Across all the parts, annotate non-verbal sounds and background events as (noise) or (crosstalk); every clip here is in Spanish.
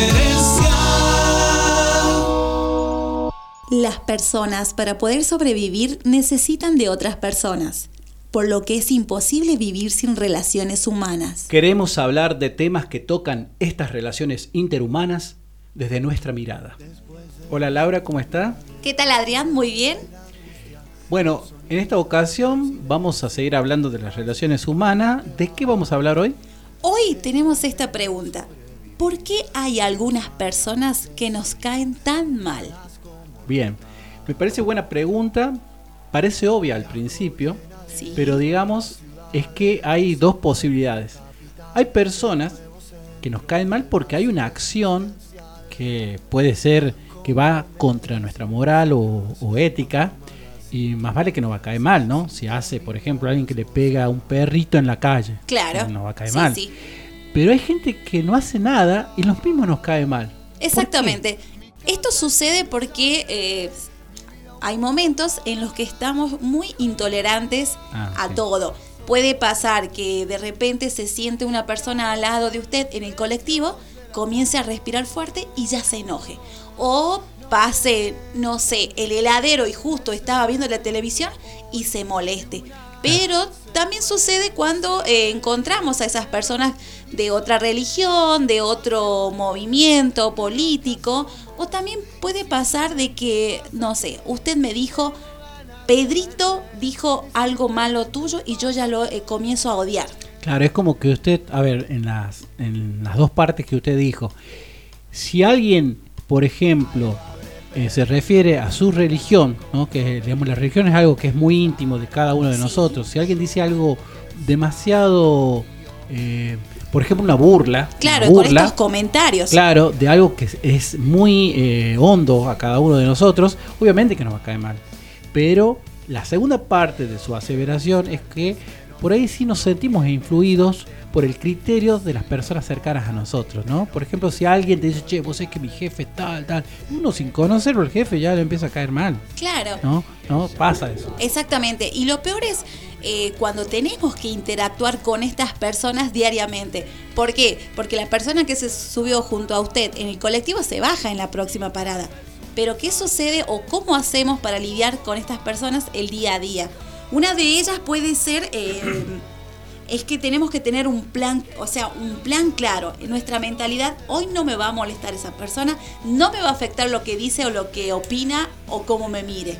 diferencia. Las personas para poder sobrevivir necesitan de otras personas, por lo que es imposible vivir sin relaciones humanas. Queremos hablar de temas que tocan estas relaciones interhumanas desde nuestra mirada. Hola Laura, ¿cómo está? ¿Qué tal Adrián? Muy bien. Bueno, en esta ocasión vamos a seguir hablando de las relaciones humanas. ¿De qué vamos a hablar hoy? Hoy tenemos esta pregunta. ¿Por qué hay algunas personas que nos caen tan mal? Bien, me parece buena pregunta. Parece obvia al principio, Sí. pero digamos es que hay dos posibilidades. Hay personas que nos caen mal porque hay una acción que puede ser que va contra nuestra moral o, o ética y más vale que no va a caer mal, ¿no? Si hace, por ejemplo, alguien que le pega a un perrito en la calle, Claro. no va a caer Sí, mal. sí. Pero hay gente que no hace nada y los mismos nos cae mal. Exactamente. Esto sucede porque eh, hay momentos en los que estamos muy intolerantes Ah, a sí. todo. Puede pasar que de repente se siente una persona al lado de usted en el colectivo, comience a respirar fuerte y ya se enoje. O pase, no sé, el heladero y justo estaba viendo la televisión y se moleste. Pero también sucede cuando eh, encontramos a esas personas de otra religión, de otro movimiento político, o también puede pasar de que, no sé, usted me dijo, Pedrito dijo algo malo tuyo y yo ya lo eh, comienzo a odiar. Claro, es como que usted, a ver, en las, en las dos partes que usted dijo, si alguien, por ejemplo, eh, se refiere a su religión, ¿no? que digamos, la religión es algo que es muy íntimo de cada uno de Sí. nosotros, si alguien dice algo demasiado, eh, por ejemplo, una burla, Claro, una con burla, estos comentarios. Claro, de algo que es- es muy eh, hondo a cada uno de nosotros, obviamente que nos va a caer mal. Pero la segunda parte de su aseveración es que por ahí sí nos sentimos influidos por el criterio de las personas cercanas a nosotros, ¿no? Por ejemplo, si alguien te dice, che, vos es que mi jefe es tal, tal, uno sin conocerlo, el jefe ya le empieza a caer mal, Claro. ¿no? ¿No? Pasa eso. Exactamente. Y lo peor es eh, cuando tenemos que interactuar con estas personas diariamente. ¿Por qué? Porque la persona que se subió junto a usted en el colectivo se baja en la próxima parada. Pero ¿qué sucede o cómo hacemos para lidiar con estas personas el día a día? Una de ellas puede ser... eh, (clears throat) es que tenemos que tener un plan, o sea, un plan claro en nuestra mentalidad. Hoy no me va a molestar esa persona, no me va a afectar lo que dice o lo que opina o cómo me mire.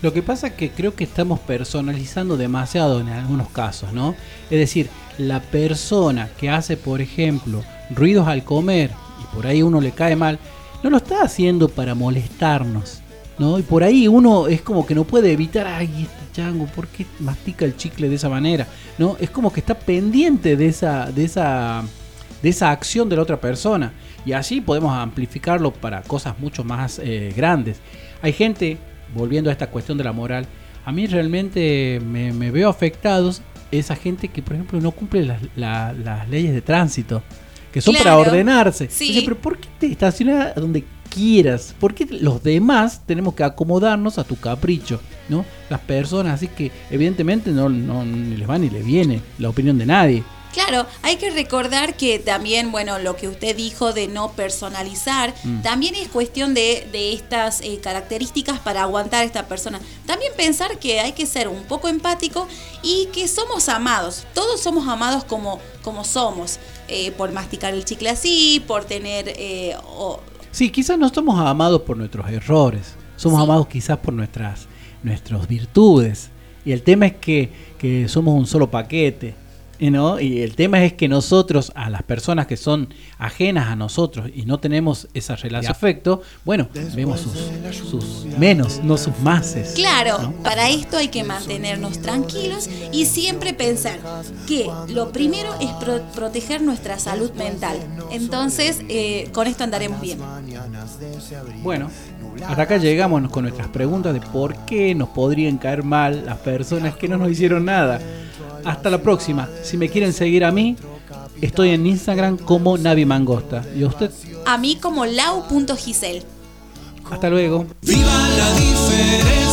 Lo que pasa es que creo que estamos personalizando demasiado en algunos casos, ¿no? Es decir, la persona que hace, por ejemplo, ruidos al comer y por ahí uno le cae mal, no lo está haciendo para molestarnos, ¿no? Y por ahí uno es como que no puede evitar, ay, este chango, ¿por qué mastica el chicle de esa manera? ¿No? Es como que está pendiente de esa, de esa, de esa acción de la otra persona. Y así podemos amplificarlo para cosas mucho más eh, grandes. Hay gente, volviendo a esta cuestión de la moral, a mí realmente me, me veo afectados esa gente que, por ejemplo, no cumple las, la- las leyes de tránsito, que son para ordenarse. Sí. Dice, pero ¿por qué te estacionas donde quieras? ¿Por qué los demás tenemos que acomodarnos a tu capricho? ¿no? Las personas, así que evidentemente no, no ni les va ni les viene la opinión de nadie. Claro, hay que recordar que también, bueno, lo que usted dijo de no personalizar, Mm. también es cuestión de, de estas eh, características para aguantar a esta persona. También pensar que hay que ser un poco empático y que somos amados. Todos somos amados como, como somos, eh, por masticar el chicle así, por tener... eh, o- Sí, quizás no somos amados por nuestros errores, somos Sí. amados quizás por nuestras, nuestras virtudes. Y el tema es que, que somos un solo paquete. ¿Eh, ¿no? Y el tema es que nosotros, a las personas que son ajenas a nosotros y no tenemos esa relación de afecto, bueno, vemos sus, sus menos, no sus máses. Claro, ¿no? para esto hay que mantenernos tranquilos y siempre pensar que lo primero es pro- proteger nuestra salud mental. Entonces, eh, con esto andaremos bien. Bueno, hasta acá llegamos con nuestras preguntas de por qué nos podrían caer mal las personas que no nos hicieron nada. Hasta la próxima. Si me quieren seguir a mí, estoy en Instagram como Navi Mangosta. ¿Y a usted? A mí como lau.gisel. Hasta luego. Viva la diferencia.